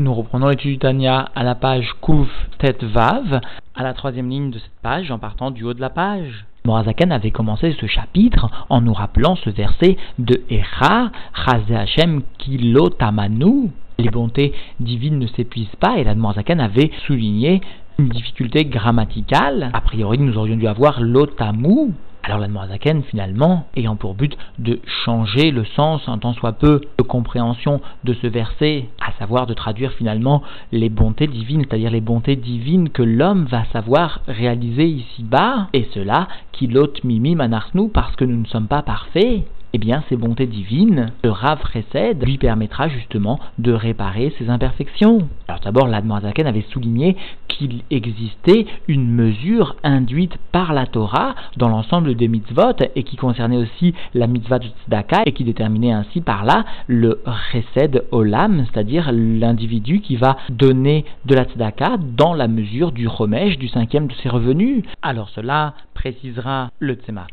Nous reprenons l'étude du à la page Kouf Tet Vav, à la troisième ligne de cette page, en partant du haut de la page. Morazaken avait commencé ce chapitre en nous rappelant ce verset de Echa, Chazé Hashem Kilotamanu. Les bontés divines ne s'épuisent pas et la Morazaken avait souligné une difficulté grammaticale. A priori, nous aurions dû avoir l'otamu, alors la Zaken, finalement, ayant pour but de changer le sens, en tant soit peu, de compréhension de ce verset, à savoir de traduire finalement les bontés divines, c'est-à-dire les bontés divines que l'homme va savoir réaliser ici-bas, et cela, qui l'ôte mimi manarsnou, parce que nous ne sommes pas parfaits, eh bien, ces bontés divines, le Rav Chesed lui permettra justement de réparer ses imperfections. Alors d'abord, l'Admorazaken avait souligné qu'il existait une mesure induite par la Torah dans l'ensemble des mitzvot et qui concernait aussi la mitzvah de tzedaka et qui déterminait ainsi par là le Chesed Olam, c'est-à-dire l'individu qui va donner de la tzedaka dans la mesure du remèche du cinquième de ses revenus. Alors cela précisera le Tzemar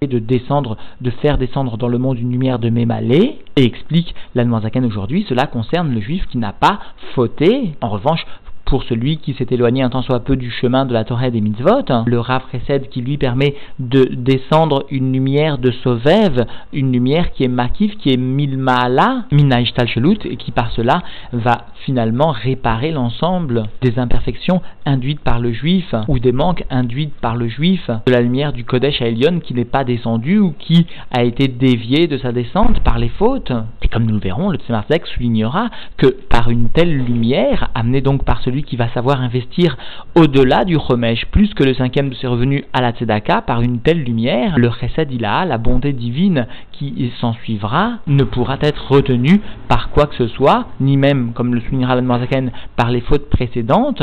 et de descendre, de faire descendre dans le monde une lumière de Mémalé, et explique l'Anmoisaken aujourd'hui, cela concerne le juif qui n'a pas fauté. En revanche, pour celui qui s'est éloigné un temps soit peu du chemin de la Torah des mitzvot, le Rav qui lui permet de descendre une lumière de Sovev, une lumière qui est makif, qui est milmaala, minaishtal shelut, et qui par cela va finalement réparer l'ensemble des imperfections induites par le juif, ou des manques induits par le juif, de la lumière du Kodesh à Elion qui n'est pas descendue ou qui a été déviée de sa descente par les fautes. Et comme nous le verrons, le Tzemar soulignera que par une telle lumière, amenée donc par celui qui va savoir investir au-delà du remèche, plus que le cinquième de ses revenus à la tzedaka, par une telle lumière, le chesed la bonté divine qui s'en suivra, ne pourra être retenu par quoi que ce soit, ni même, comme le soulignera la par les fautes précédentes.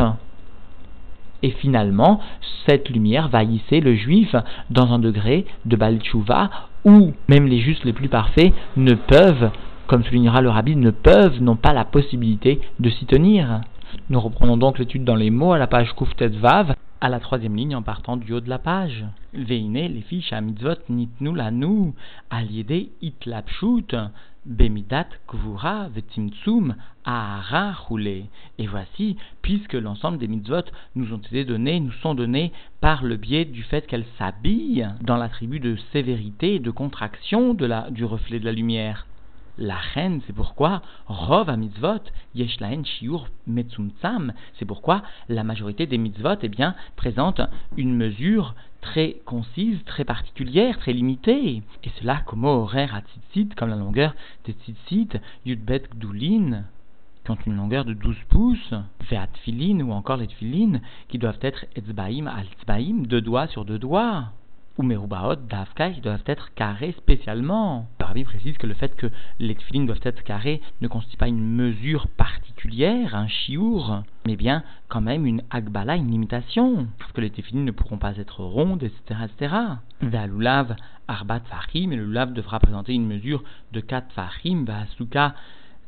Et finalement, cette lumière va hisser le juif dans un degré de Balchouva où même les justes les plus parfaits ne peuvent, comme soulignera le rabbi, ne peuvent, n'ont pas la possibilité de s'y tenir. Nous reprenons donc l'étude dans les mots à la page Kuftet Vav, à la troisième ligne en partant du haut de la page. Veine, les fiches à mitzvot nitnu lanu, aliede itlapshut, bemidat kvura vetimtsum ahara roulé. Et voici, puisque l'ensemble des mitzvot nous ont été donnés, nous sont donnés par le biais du fait qu'elles s'habillent dans l'attribut de sévérité et de contraction du reflet de la lumière. La reine, c'est pourquoi Rov à mitzvot, yeshlaen shiur metzumtsam, c'est pourquoi la majorité des mitzvot eh bien, présente une mesure très concise, très particulière, très limitée. Et cela comme horaire à tzitzit, comme la longueur des tzitzit, yudbet gdulin, qui une longueur de 12 pouces, veat ou encore les tfilin, qui doivent être etzbaim al deux doigts sur deux doigts ou merubaot d'Afka qui doivent être carrés spécialement. Le précise que le fait que les tefilines doivent être carrés ne constitue pas une mesure particulière, un chiour, mais bien quand même une agbala, une limitation, parce que les tefilines ne pourront pas être rondes, etc. etc. Ve'alulav arbat fahim, et le lulav devra présenter une mesure de 4 fahim, ve'asuka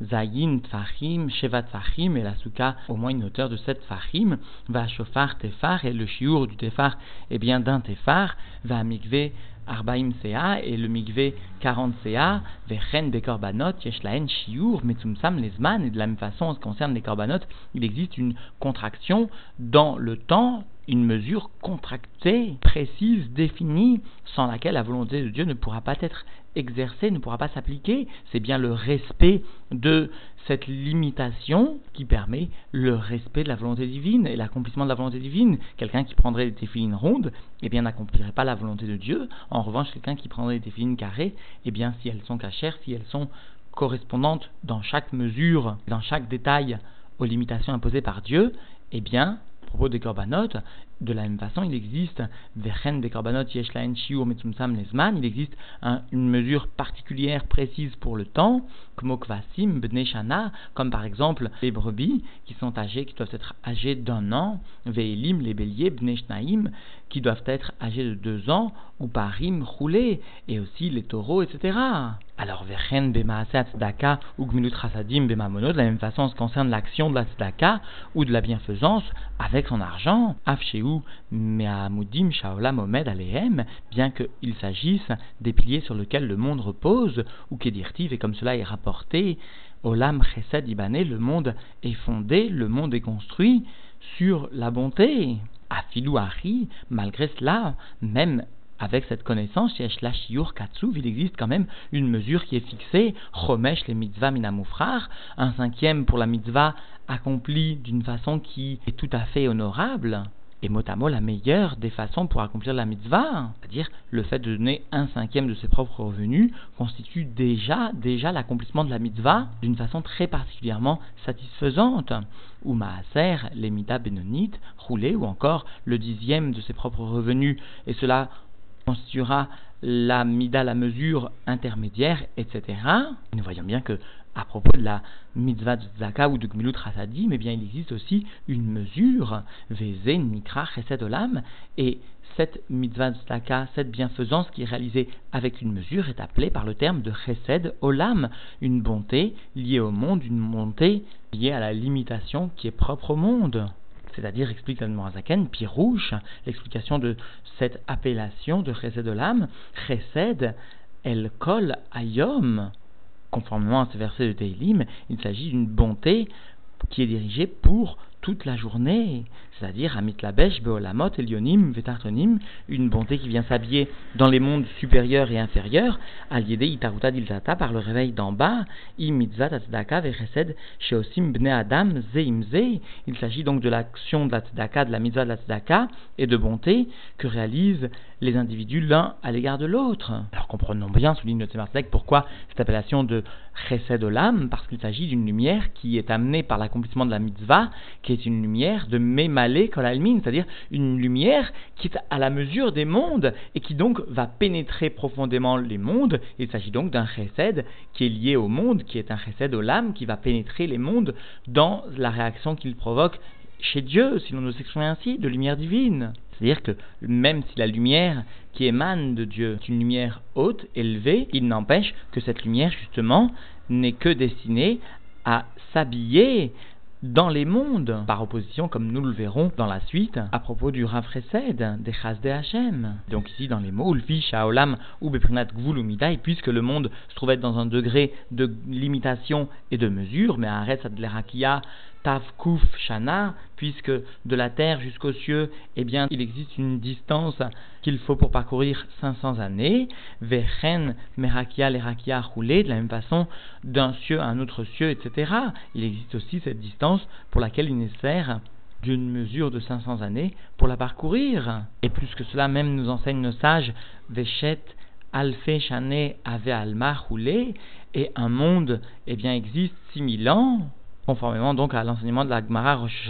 Zayin Tfachim, Sheva Tfachim, et la Souka au moins une hauteur de 7 Tfachim, va Shofar Tefar, et le Shiur du Tefar est bien d'un Tefar, va Mikve Arbaim Sea, et le Mikve 40 Sea, Vechen Bekorbanot, Yeshlaen Shiur, Metzumsam Lesman, et de la même façon, en ce qui concerne les Korbanot, il existe une contraction dans le temps une mesure contractée, précise, définie, sans laquelle la volonté de Dieu ne pourra pas être exercée, ne pourra pas s'appliquer. C'est bien le respect de cette limitation qui permet le respect de la volonté divine et l'accomplissement de la volonté divine. Quelqu'un qui prendrait des téfilines rondes, eh bien, n'accomplirait pas la volonté de Dieu. En revanche, quelqu'un qui prendrait des téfilines carrées, eh bien, si elles sont cachères, si elles sont correspondantes dans chaque mesure, dans chaque détail aux limitations imposées par Dieu, eh bien, propos des korbanot, de la même façon, il existe Vechen des korbanot shiur metzumsam lesman, il existe une mesure particulière précise pour le temps, comme okvasim bneshana, comme par exemple les brebis qui sont âgées, qui doivent être âgées d'un an, ve'elim les béliers bneshnaim, qui doivent être âgés de deux ans, ou parim roulés, et aussi les taureaux, etc. Alors, Vechen bemaaset tzedaka ou gmilut chasadim bemamono, de la même façon, ce concerne l'action de la tzedaka ou de la bienfaisance avec son argent, afsheu me'amudim shaolam omed alehem, bien qu'il s'agisse des piliers sur lesquels le monde repose, ou kedirtiv, et comme cela est rapporté Olam Chesed Ibané, le monde est fondé, le monde est construit sur la bonté. À Filouari, malgré cela, même avec cette connaissance, il existe quand même une mesure qui est fixée, Chomesh les mitzvah minamoufrar, un cinquième pour la mitzvah accomplie d'une façon qui est tout à fait honorable, et mot à mot la meilleure des façons pour accomplir la mitzvah, c'est-à-dire le fait de donner un cinquième de ses propres revenus, constitue déjà, déjà l'accomplissement de la mitzvah d'une façon très particulièrement satisfaisante. Ou maaser, les mitzvahs bénonites, roulés, ou encore le dixième de ses propres revenus, et cela constituera la mida, la mesure intermédiaire, etc. Nous voyons bien que à propos de la mitzvah Zaka ou de Gmilut Rasadim, eh bien, il existe aussi une mesure, Veze Nikra Chesed Olam, et cette mitzvah Zaka, cette bienfaisance qui est réalisée avec une mesure, est appelée par le terme de Chesed Olam, une bonté liée au monde, une bonté liée à la limitation qui est propre au monde c'est-à-dire, explique Zaken, Pirouche, l'explication de cette appellation de Chesed l'âme, Chesed, elle colle à. Conformément à ce verset de Teilim, il s'agit d'une bonté qui est dirigée pour toute la journée, c'est-à-dire Amit Labesh, Beolamot, Elionim, Vetartonim, une bonté qui vient s'habiller dans les mondes supérieurs et inférieurs, Aliede Itaruta Dilzata, par le réveil d'en bas, Imitzat Atzdaka Vechesed, Sheosim Bne Adam, Zeimze. Il s'agit donc de l'action de la de la mitzvah de la et de bonté que réalisent les individus l'un à l'égard de l'autre. Alors comprenons bien, souligne le Tzemar pourquoi cette appellation de Chesed Olam, parce qu'il s'agit d'une lumière qui est amenée par l'accomplissement de la mitzvah, qui est une lumière de C'est-à-dire une lumière qui est à la mesure des mondes et qui donc va pénétrer profondément les mondes. Il s'agit donc d'un chesed qui est lié au monde, qui est un chesed Olam, qui va pénétrer les mondes dans la réaction qu'il provoque chez Dieu, si l'on nous s'exprime ainsi, de lumière divine. C'est-à-dire que même si la lumière qui émane de Dieu est une lumière haute, élevée, il n'empêche que cette lumière, justement, n'est que destinée à s'habiller dans les mondes, par opposition, comme nous le verrons dans la suite, à propos du Rav des Chas de Hachem. Donc ici, dans les mots, Ulfi, Shaolam, ou Beprinat Gvul puisque le monde se trouvait dans un degré de limitation et de mesure, mais Aretz Adlerakia, Tavkuf Shana, puisque de la terre jusqu'aux cieux, eh bien, il existe une distance qu'il faut pour parcourir 500 années. Vechen Merakia Lerakia roulé, de la même façon, d'un cieux à un autre cieux, etc. Il existe aussi cette distance pour laquelle il est nécessaire d'une mesure de 500 années pour la parcourir. Et plus que cela, même nous enseigne nos sages, Veshet Alfe Shane Ave Alma roulé, et un monde, eh bien, existe 6000 ans conformément donc à l'enseignement de la Gemara Rosh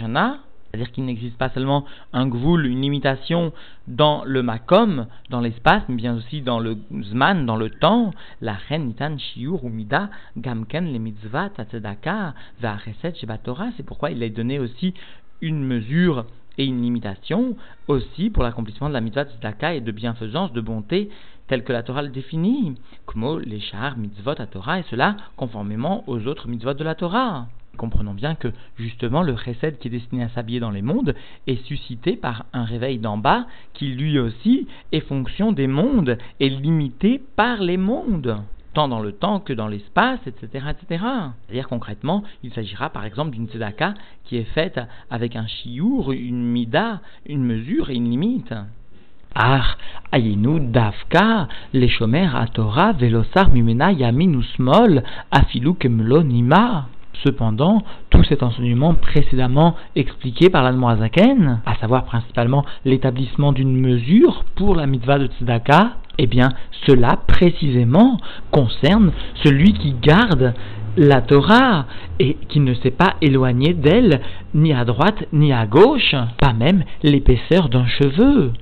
c'est-à-dire qu'il n'existe pas seulement un gvoul, une limitation dans le makom, dans l'espace, mais bien aussi dans le zman, dans le temps. La reine nitan shiur umida gamken le mitzvah tatzedaka va'areset shebatora. C'est pourquoi il a donné aussi une mesure et une limitation aussi pour l'accomplissement de la mitzvah tzedaka et de bienfaisance, de bonté, telle que la Torah le définit, comme les shahar mitzvot à Torah, et cela conformément aux autres mitzvot de la Torah comprenons bien que justement le chesed qui est destiné à s'habiller dans les mondes est suscité par un réveil d'en bas qui lui aussi est fonction des mondes et limité par les mondes tant dans le temps que dans l'espace, etc., etc. C'est-à-dire concrètement, il s'agira par exemple d'une tzedaka qui est faite avec un chiour, une mida, une mesure et une limite. Ah, ayinu davka, les à Torah, velosar mimena yaminusmol, afilu kemlo nima. Cependant, tout cet enseignement précédemment expliqué par l'Admorazaken, à savoir principalement l'établissement d'une mesure pour la mitzvah de Tzedaka, eh bien, cela précisément concerne celui qui garde la Torah et qui ne s'est pas éloigné d'elle ni à droite ni à gauche, pas même l'épaisseur d'un cheveu.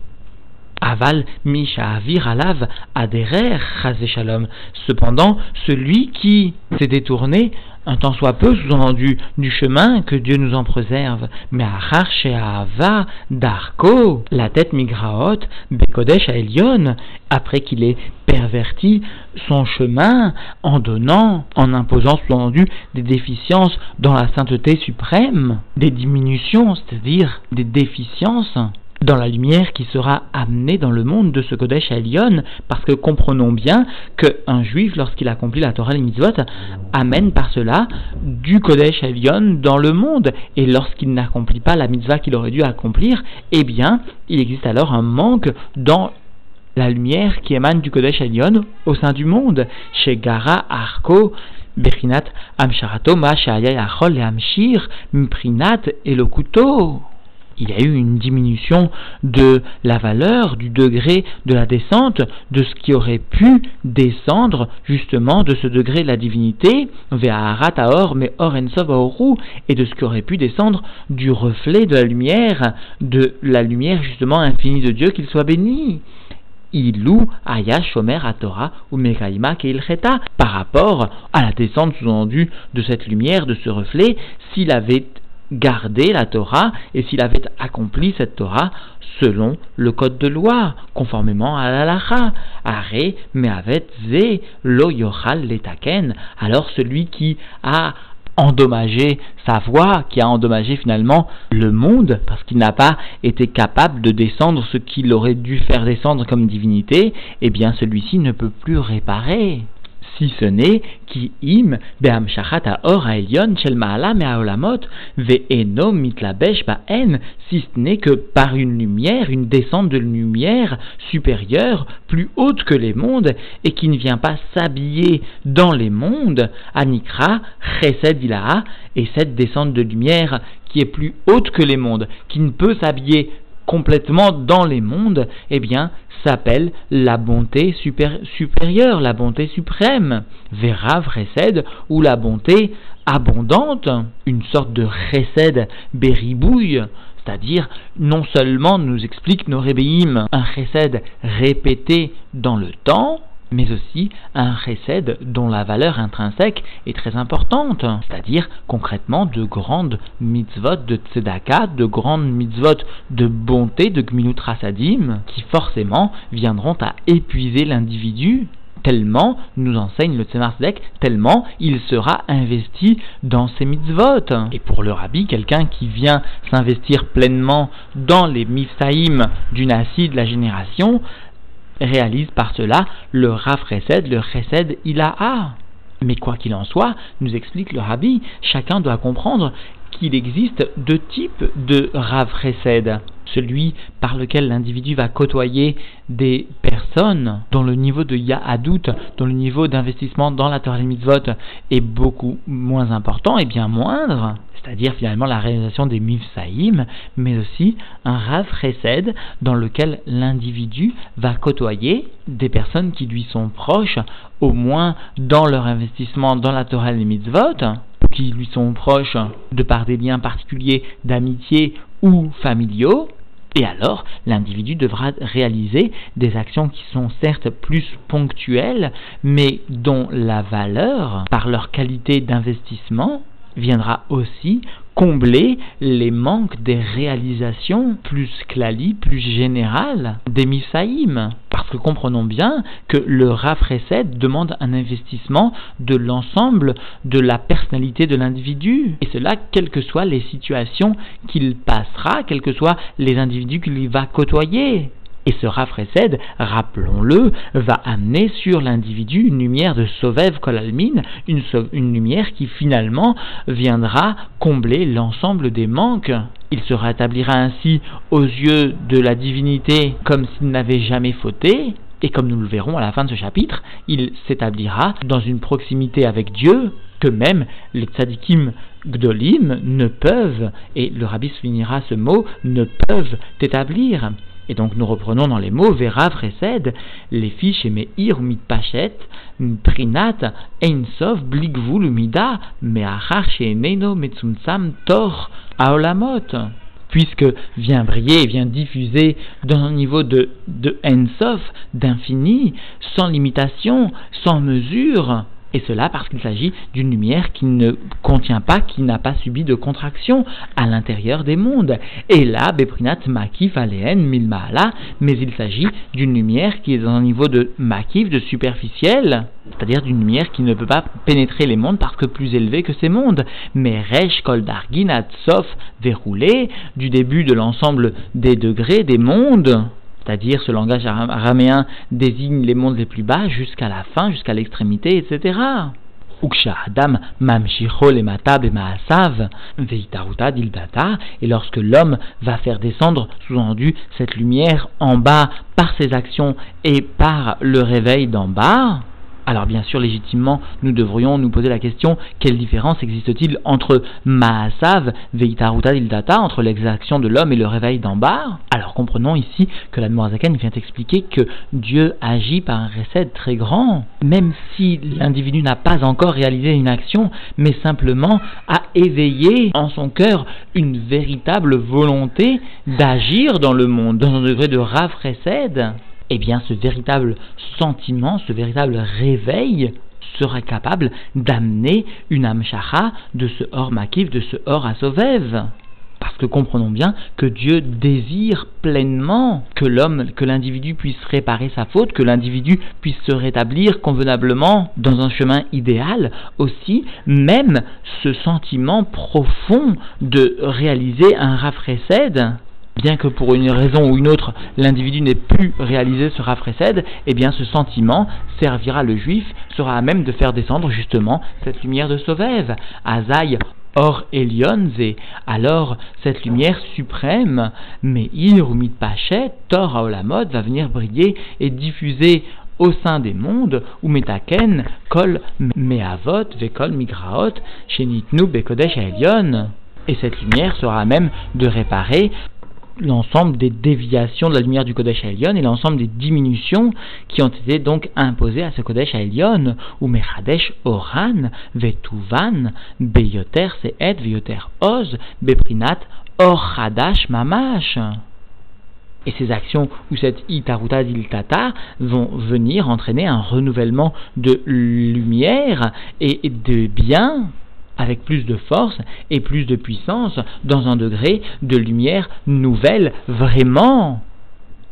Aval Misha Avir Alav Aderer Shalom. Cependant, celui qui s'est détourné un temps soit peu, sous-entendu, du chemin, que Dieu nous en préserve. Mais à Ava, Darko, la tête migraot, Bekodesh à Elion, après qu'il ait perverti son chemin en donnant, en imposant, sous-entendu, des déficiences dans la sainteté suprême, des diminutions, c'est-à-dire des déficiences dans la lumière qui sera amenée dans le monde de ce Kodesh Elion, parce que comprenons bien qu'un juif, lorsqu'il accomplit la Torah et mitzvot, amène par cela du Kodesh Elion dans le monde, et lorsqu'il n'accomplit pas la mitzvah qu'il aurait dû accomplir, eh bien, il existe alors un manque dans la lumière qui émane du Kodesh Elion au sein du monde. Chez Gara, Arko, Bechinat, Amsharato, Achol et Amshir, Mprinat et le il y a eu une diminution de la valeur, du degré de la descente, de ce qui aurait pu descendre justement de ce degré de la divinité, mais et de ce qui aurait pu descendre du reflet de la lumière, de la lumière justement infinie de Dieu, qu'il soit béni. Ilou Aya Shomer Torah ou Mekaima Keilcheta par rapport à la descente sous-endue de cette lumière, de ce reflet, s'il avait gardé la Torah et s'il avait accompli cette Torah selon le code de loi, conformément à l'alacha. Are me'avet ze lo yochal letaken. Alors celui qui a endommagé sa voix, qui a endommagé finalement le monde, parce qu'il n'a pas été capable de descendre ce qu'il aurait dû faire descendre comme divinité, eh bien celui-ci ne peut plus réparer si ce n'est qui im shel mitlabesh ba'en, si ce n'est que par une lumière, une descente de lumière supérieure, plus haute que les mondes, et qui ne vient pas s'habiller dans les mondes, anikra chesed ilaha, et cette descente de lumière qui est plus haute que les mondes, qui ne peut s'habiller complètement dans les mondes, eh bien, s'appelle la bonté supérieure, la bonté suprême, vera vresed, ou la bonté abondante, une sorte de chesed beribouille, c'est-à-dire non seulement nous explique nos rébéim un chesed répété dans le temps, mais aussi un chesed dont la valeur intrinsèque est très importante, c'est-à-dire concrètement de grandes mitzvot de tzedaka, de grandes mitzvot de bonté, de gminut rasadim, qui forcément viendront à épuiser l'individu tellement, nous enseigne le Tzemar tellement il sera investi dans ces mitzvot. Et pour le rabbi, quelqu'un qui vient s'investir pleinement dans les mifsaïm du nasi de la génération, réalise par cela le Rav Chesed, le Chesed Ilaha. Mais quoi qu'il en soit, nous explique le Rabbi, chacun doit comprendre qu'il existe deux types de Rav Chesed. Celui par lequel l'individu va côtoyer des personnes dont le niveau de Ya'adout, dont le niveau d'investissement dans la Torah Mitzvot est beaucoup moins important et bien moindre, c'est-à-dire finalement la réalisation des mifsaïm, mais aussi un rav chesed dans lequel l'individu va côtoyer des personnes qui lui sont proches, au moins dans leur investissement dans la Torah mitzvot, qui lui sont proches de par des liens particuliers d'amitié ou familiaux, et alors, l'individu devra réaliser des actions qui sont certes plus ponctuelles, mais dont la valeur, par leur qualité d'investissement, viendra aussi combler les manques des réalisations plus clali, plus générales des Misaïm. Parce que comprenons bien que le Rafreset demande un investissement de l'ensemble de la personnalité de l'individu. Et cela, quelles que soient les situations qu'il passera, quels que soient les individus qu'il va côtoyer. Et ce rafraîcède, rappelons-le, va amener sur l'individu une lumière de Sovev Kolalmin, une, une lumière qui finalement viendra combler l'ensemble des manques. Il se rétablira ainsi aux yeux de la divinité comme s'il n'avait jamais fauté, et comme nous le verrons à la fin de ce chapitre, il s'établira dans une proximité avec Dieu que même les tzadikim gdolim ne peuvent, et le rabbi soulignera ce mot, ne peuvent établir. Et donc nous reprenons dans les mots Vera Vresed, les fiches et Meir Mitpachet, Prinat, Einsov, Bligvul Mida, Meachar Neno Metsumsam Tor Aolamot. Puisque vient briller et vient diffuser dans un niveau de, de Ensof, d'infini, sans limitation, sans mesure, Et cela parce qu'il s'agit d'une lumière qui ne contient pas, qui n'a pas subi de contraction à l'intérieur des mondes. Et là, Beprinat Makif Aleen Milmaala, mais il s'agit d'une lumière qui est dans un niveau de Makif, de superficiel, c'est-à-dire d'une lumière qui ne peut pas pénétrer les mondes parce que plus élevé que ces mondes. Mais Resh Kol Dargin Sof verroulé du début de l'ensemble des degrés des mondes c'est-à-dire ce langage araméen désigne les mondes les plus bas jusqu'à la fin, jusqu'à l'extrémité, etc. Et lorsque l'homme va faire descendre, sous-entendu, cette lumière en bas par ses actions et par le réveil d'en bas, alors bien sûr, légitimement, nous devrions nous poser la question, quelle différence existe-t-il entre Maasav, Veitaruta Dildata, entre l'exaction de l'homme et le réveil d'en bas? Alors comprenons ici que la Zaken vient expliquer que Dieu agit par un recède très grand, même si l'individu n'a pas encore réalisé une action, mais simplement a éveillé en son cœur une véritable volonté d'agir dans le monde, dans un degré de Rav eh bien ce véritable sentiment, ce véritable réveil sera capable d'amener une amshacha de ce hors makif, de ce hors asovev. Parce que comprenons bien que Dieu désire pleinement que l'homme, que l'individu puisse réparer sa faute, que l'individu puisse se rétablir convenablement dans un chemin idéal. Aussi, même ce sentiment profond de réaliser un rafraîcède, bien que pour une raison ou une autre, l'individu n'ait plus réalisé ce rafraîcède, eh bien ce sentiment servira le juif, sera à même de faire descendre justement cette lumière de Sauvève. Azaï Or Elionze, alors cette lumière suprême, Meir ou Pachet, Tor Aolamod, va venir briller et diffuser au sein des mondes, ou Metaken, Kol Meavot, Vekol Migraot, Shenitnu Bekodesh Elion. Et cette lumière sera à même de réparer l'ensemble des déviations de la lumière du Kodesh Elion et l'ensemble des diminutions qui ont été donc imposées à ce Kodesh Elion, ou Mechadesh Oran, Vetuvan, Beyoter Seet, Veyoter Oz, Beprinat, Or Mamash. Et ces actions ou cette itaruta diltata vont venir entraîner un renouvellement de lumière et de bien avec plus de force et plus de puissance dans un degré de lumière nouvelle vraiment.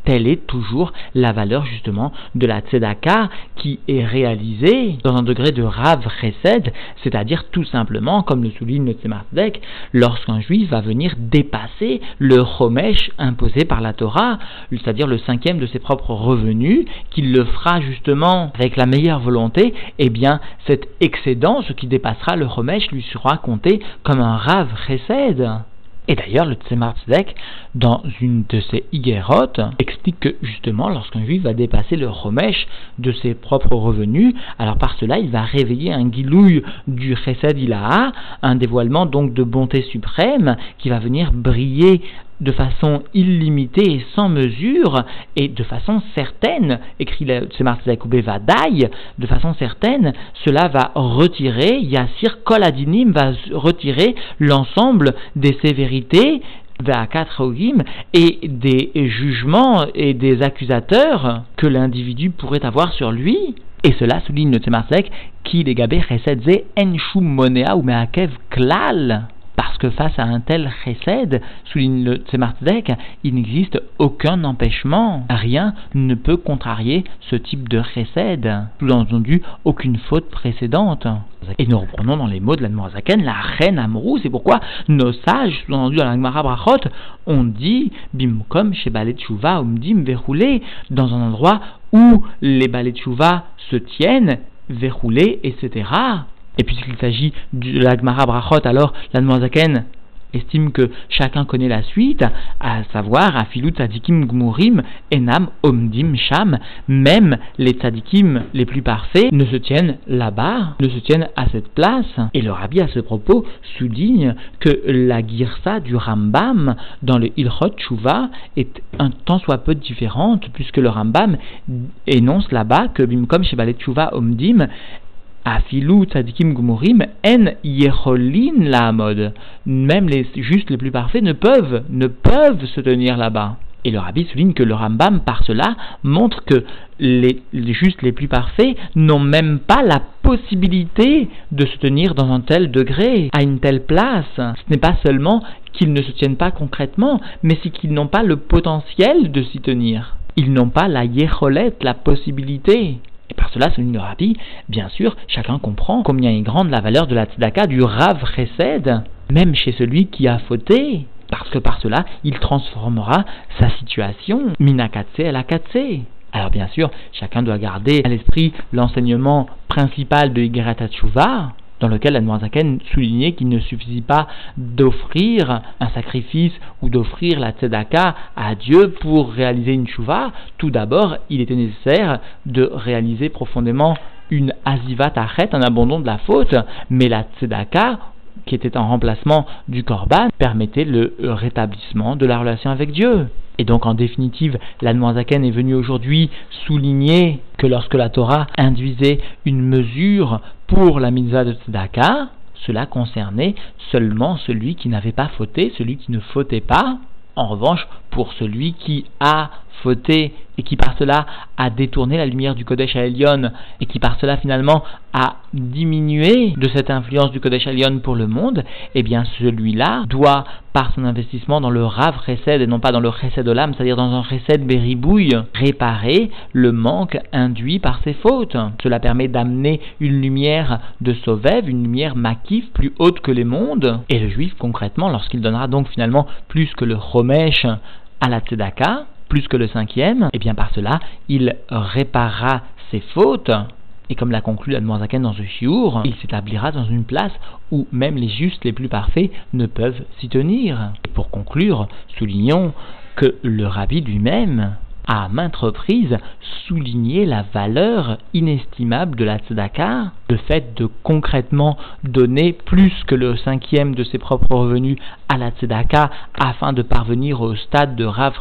Telle est toujours la valeur justement de la tzedaka qui est réalisée dans un degré de rav chesed, c'est-à-dire tout simplement, comme le souligne le Tzemardek, lorsqu'un juif va venir dépasser le chomesh imposé par la Torah, c'est-à-dire le cinquième de ses propres revenus, qu'il le fera justement avec la meilleure volonté, eh bien cet excédent, ce qui dépassera le chomesh, lui sera compté comme un rav chesed. Et d'ailleurs, le Tzemar dans une de ses Igerot, explique que justement, lorsqu'un juif va dépasser le Romesh de ses propres revenus, alors par cela, il va réveiller un guilouille du Chesed Ilaha, un dévoilement donc de bonté suprême qui va venir briller de façon illimitée et sans mesure, et de façon certaine, écrit le Vadaï, de façon certaine, cela va retirer, Yassir Koladinim va retirer l'ensemble des sévérités et des jugements et des accusateurs que l'individu pourrait avoir sur lui. Et cela souligne le Tzemarsek, qui les gabé ou klal parce que face à un tel chesed, souligne le Tzemardek, il n'existe aucun empêchement. Rien ne peut contrarier ce type de chesed. Sous-entendu, aucune faute précédente. Et nous reprenons dans les mots de l'Admorazaken la reine Amrou. C'est pourquoi nos sages, sous-entendu dans la Brachot, ont dit Bimkom chez Balet Chouva, Umdim verroulé, dans un endroit où les Balet Chouva se tiennent, verroulés, etc. Et puisqu'il s'agit de la Gemara Brachot, alors la Zaken estime que chacun connaît la suite, à savoir Afilut Tzadikim Gmurim Enam Omdim Sham, même les Tzadikim les plus parfaits ne se tiennent là-bas, ne se tiennent à cette place. Et le Rabbi à ce propos souligne que la Girsa du Rambam dans le Ilchot Tshuva est un tant soit peu différente, puisque le Rambam énonce là-bas que Bimkom Shebalet Tshuva Omdim Afilu tzadikim gumurim en yecholin la mode. Même les justes les plus parfaits ne peuvent, ne peuvent se tenir là-bas. Et le rabbi souligne que le Rambam, par cela, montre que les, les justes les plus parfaits n'ont même pas la possibilité de se tenir dans un tel degré, à une telle place. Ce n'est pas seulement qu'ils ne se tiennent pas concrètement, mais c'est qu'ils n'ont pas le potentiel de s'y tenir. Ils n'ont pas la yécholette, la possibilité. Par cela, selon le bien sûr, chacun comprend combien est grande la valeur de la tzedaka du Rav Chesed, même chez celui qui a fauté, parce que par cela, il transformera sa situation, minakatse à la Alors bien sûr, chacun doit garder à l'esprit l'enseignement principal de Igeret dans lequel Admorazaken soulignait qu'il ne suffisait pas d'offrir un sacrifice ou d'offrir la tzedaka à Dieu pour réaliser une chouva. Tout d'abord, il était nécessaire de réaliser profondément une azivat achet, un abandon de la faute, mais la tzedaka qui était en remplacement du korban, permettait le rétablissement de la relation avec Dieu. Et donc, en définitive, l'Admoisaken est venu aujourd'hui souligner que lorsque la Torah induisait une mesure pour la mitzvah de Tzedaka, cela concernait seulement celui qui n'avait pas fauté, celui qui ne fautait pas. En revanche, pour celui qui a fauté et qui par cela a détourné la lumière du Kodesh Elion et qui par cela finalement a diminué de cette influence du Kodesh Elion pour le monde, eh bien celui-là doit, par son investissement dans le Rav Chesed et non pas dans le Chesed Olam, c'est-à-dire dans un Chesed Beribouille, réparer le manque induit par ses fautes. Cela permet d'amener une lumière de Sovev, une lumière makif plus haute que les mondes. Et le juif, concrètement, lorsqu'il donnera donc finalement plus que le Chomesh à la Tzedaka, plus que le cinquième, et eh bien par cela, il réparera ses fautes. Et comme l'a conclu Admorazaken dans ce chiour, il s'établira dans une place où même les justes les plus parfaits ne peuvent s'y tenir. Et pour conclure, soulignons que le rabbi lui-même à maintes reprises souligné la valeur inestimable de la tzedaka, le fait de concrètement donner plus que le cinquième de ses propres revenus à la tzedaka afin de parvenir au stade de Rav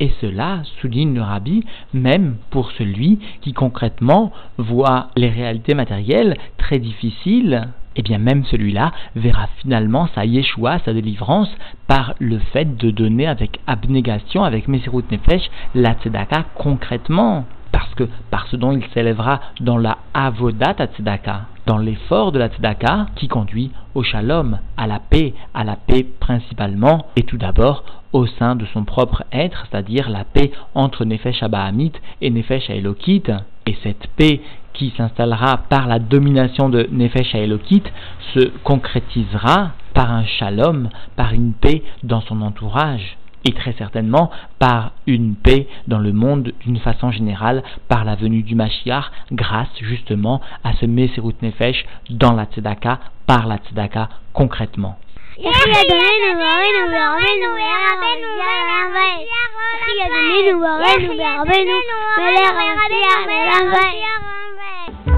et cela, souligne le rabbi, même pour celui qui concrètement voit les réalités matérielles très difficiles eh bien même celui-là verra finalement sa Yeshua, sa délivrance, par le fait de donner avec abnégation, avec Mesirut Nefesh, la Tzedaka concrètement. Parce que par ce dont il s'élèvera dans la Avodat Tzedaka, dans l'effort de la Tzedaka qui conduit au shalom, à la paix, à la paix principalement, et tout d'abord au sein de son propre être, c'est-à-dire la paix entre Nefesh Abahamit et Nefesh Elokit. Et cette paix qui s'installera par la domination de Nefesh Elokit se concrétisera par un shalom, par une paix dans son entourage et très certainement par une paix dans le monde d'une façon générale, par la venue du Mashiach, grâce justement à ce Meserut Nefesh dans la Tzedaka, par la Tzedaka concrètement. back.